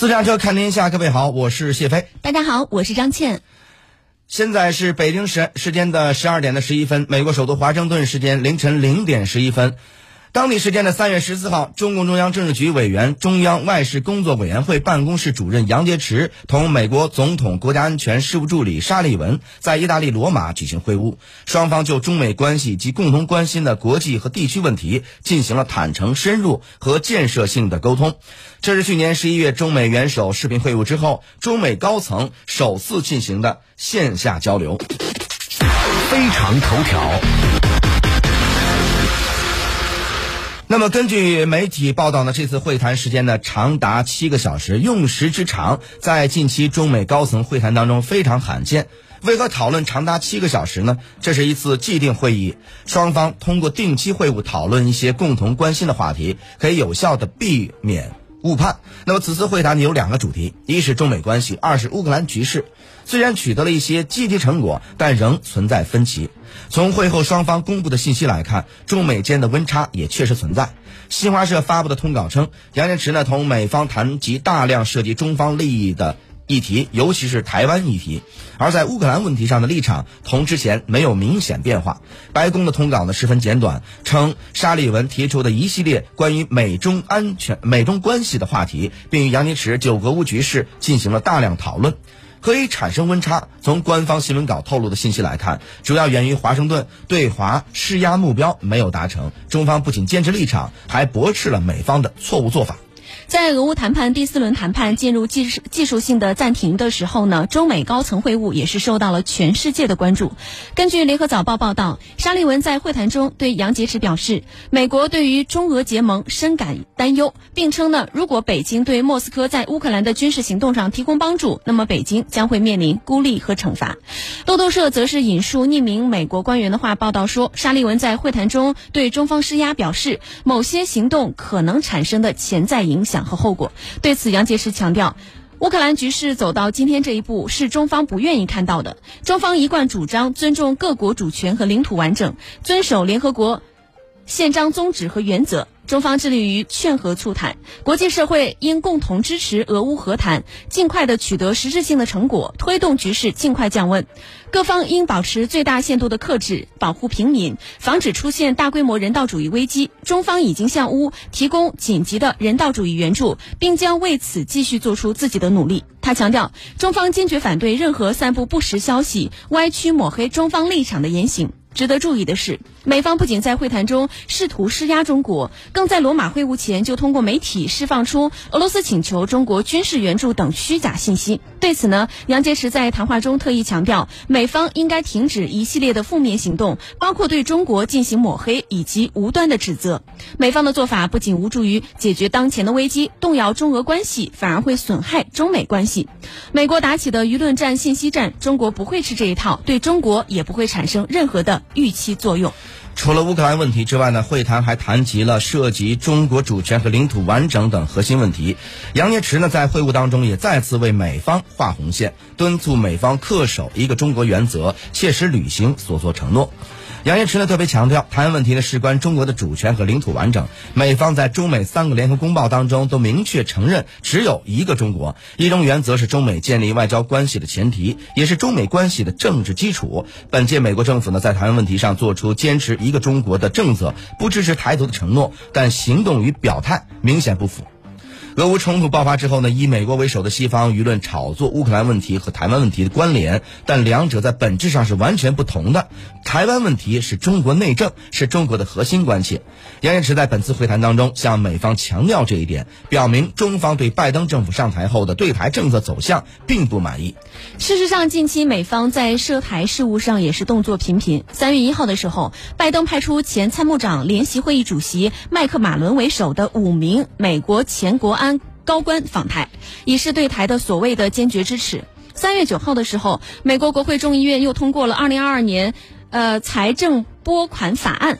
私家车看天下，各位好，我是谢飞。大家好，我是张倩。现在是北京时时间的十二点的十一分，美国首都华盛顿时间凌晨零点十一分。当地时间的三月十四号，中共中央政治局委员、中央外事工作委员会办公室主任杨洁篪同美国总统国家安全事务助理沙利文在意大利罗马举行会晤，双方就中美关系及共同关心的国际和地区问题进行了坦诚、深入和建设性的沟通。这是去年十一月中美元首视频会晤之后，中美高层首次进行的线下交流。非常头条。那么，根据媒体报道呢，这次会谈时间呢长达七个小时，用时之长，在近期中美高层会谈当中非常罕见。为何讨论长达七个小时呢？这是一次既定会议，双方通过定期会晤讨论一些共同关心的话题，可以有效的避免误判。那么，此次会谈呢有两个主题：一是中美关系，二是乌克兰局势。虽然取得了一些积极成果，但仍存在分歧。从会后双方公布的信息来看，中美间的温差也确实存在。新华社发布的通稿称，杨洁篪呢同美方谈及大量涉及中方利益的议题，尤其是台湾议题。而在乌克兰问题上的立场同之前没有明显变化。白宫的通稿呢十分简短，称沙利文提出的一系列关于美中安全、美中关系的话题，并与杨洁篪就俄乌局势进行了大量讨论。可以产生温差。从官方新闻稿透露的信息来看，主要源于华盛顿对华施压目标没有达成。中方不仅坚持立场，还驳斥了美方的错误做法。在俄乌谈判第四轮谈判进入技术技术性的暂停的时候呢，中美高层会晤也是受到了全世界的关注。根据联合早报报道，沙利文在会谈中对杨洁篪表示，美国对于中俄结盟深感担忧，并称呢，如果北京对莫斯科在乌克兰的军事行动上提供帮助，那么北京将会面临孤立和惩罚。路透社则是引述匿名美国官员的话报道说，沙利文在会谈中对中方施压，表示某些行动可能产生的潜在影影响。和后果。对此，杨洁篪强调，乌克兰局势走到今天这一步是中方不愿意看到的。中方一贯主张尊重各国主权和领土完整，遵守联合国宪章宗旨和原则。中方致力于劝和促谈，国际社会应共同支持俄乌和谈，尽快的取得实质性的成果，推动局势尽快降温。各方应保持最大限度的克制，保护平民，防止出现大规模人道主义危机。中方已经向乌提供紧急的人道主义援助，并将为此继续做出自己的努力。他强调，中方坚决反对任何散布不实消息、歪曲抹黑中方立场的言行。值得注意的是，美方不仅在会谈中试图施压中国，更在罗马会晤前就通过媒体释放出俄罗斯请求中国军事援助等虚假信息。对此呢，杨洁篪在谈话中特意强调，美方应该停止一系列的负面行动，包括对中国进行抹黑以及无端的指责。美方的做法不仅无助于解决当前的危机，动摇中俄关系，反而会损害中美关系。美国打起的舆论战、信息战，中国不会吃这一套，对中国也不会产生任何的。预期作用。除了乌克兰问题之外呢，会谈还谈及了涉及中国主权和领土完整等核心问题。杨洁篪呢在会晤当中也再次为美方画红线，敦促美方恪守一个中国原则，切实履行所做承诺。杨洁篪呢特别强调，台湾问题呢事关中国的主权和领土完整。美方在中美三个联合公报当中都明确承认，只有一个中国，一中原则是中美建立外交关系的前提，也是中美关系的政治基础。本届美国政府呢在台湾问题上做出坚持一个中国的政策，不支持台独的承诺，但行动与表态明显不符。俄乌冲突爆发之后呢，以美国为首的西方舆论炒作乌克兰问题和台湾问题的关联，但两者在本质上是完全不同的。台湾问题是中国内政，是中国的核心关切。杨洁篪在本次会谈当中向美方强调这一点，表明中方对拜登政府上台后的对台政策走向并不满意。事实上，近期美方在涉台事务上也是动作频频。三月一号的时候，拜登派出前参谋长联席会议主席麦克马伦为首的五名美国前国安。高官访台，以示对台的所谓的坚决支持。三月九号的时候，美国国会众议院又通过了二零二二年，呃财政拨款法案，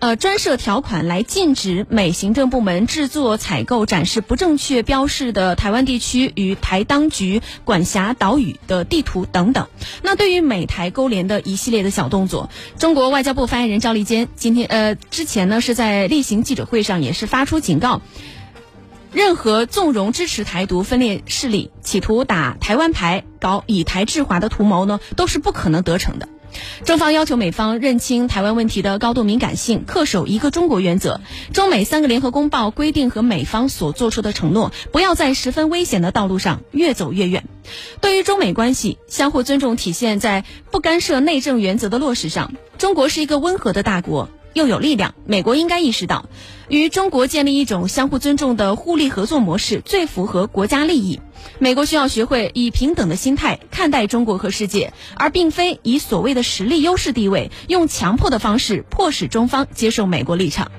呃专设条款来禁止美行政部门制作、采购、展示不正确标示的台湾地区与台当局管辖岛屿的地图等等。那对于美台勾连的一系列的小动作，中国外交部发言人赵立坚今天呃之前呢是在例行记者会上也是发出警告。任何纵容支持台独分裂势力，企图打台湾牌、搞以台制华的图谋呢，都是不可能得逞的。中方要求美方认清台湾问题的高度敏感性，恪守一个中国原则。中美三个联合公报规定和美方所做出的承诺，不要在十分危险的道路上越走越远。对于中美关系，相互尊重体现在不干涉内政原则的落实上。中国是一个温和的大国。又有力量，美国应该意识到，与中国建立一种相互尊重的互利合作模式最符合国家利益。美国需要学会以平等的心态看待中国和世界，而并非以所谓的实力优势地位，用强迫的方式迫使中方接受美国立场。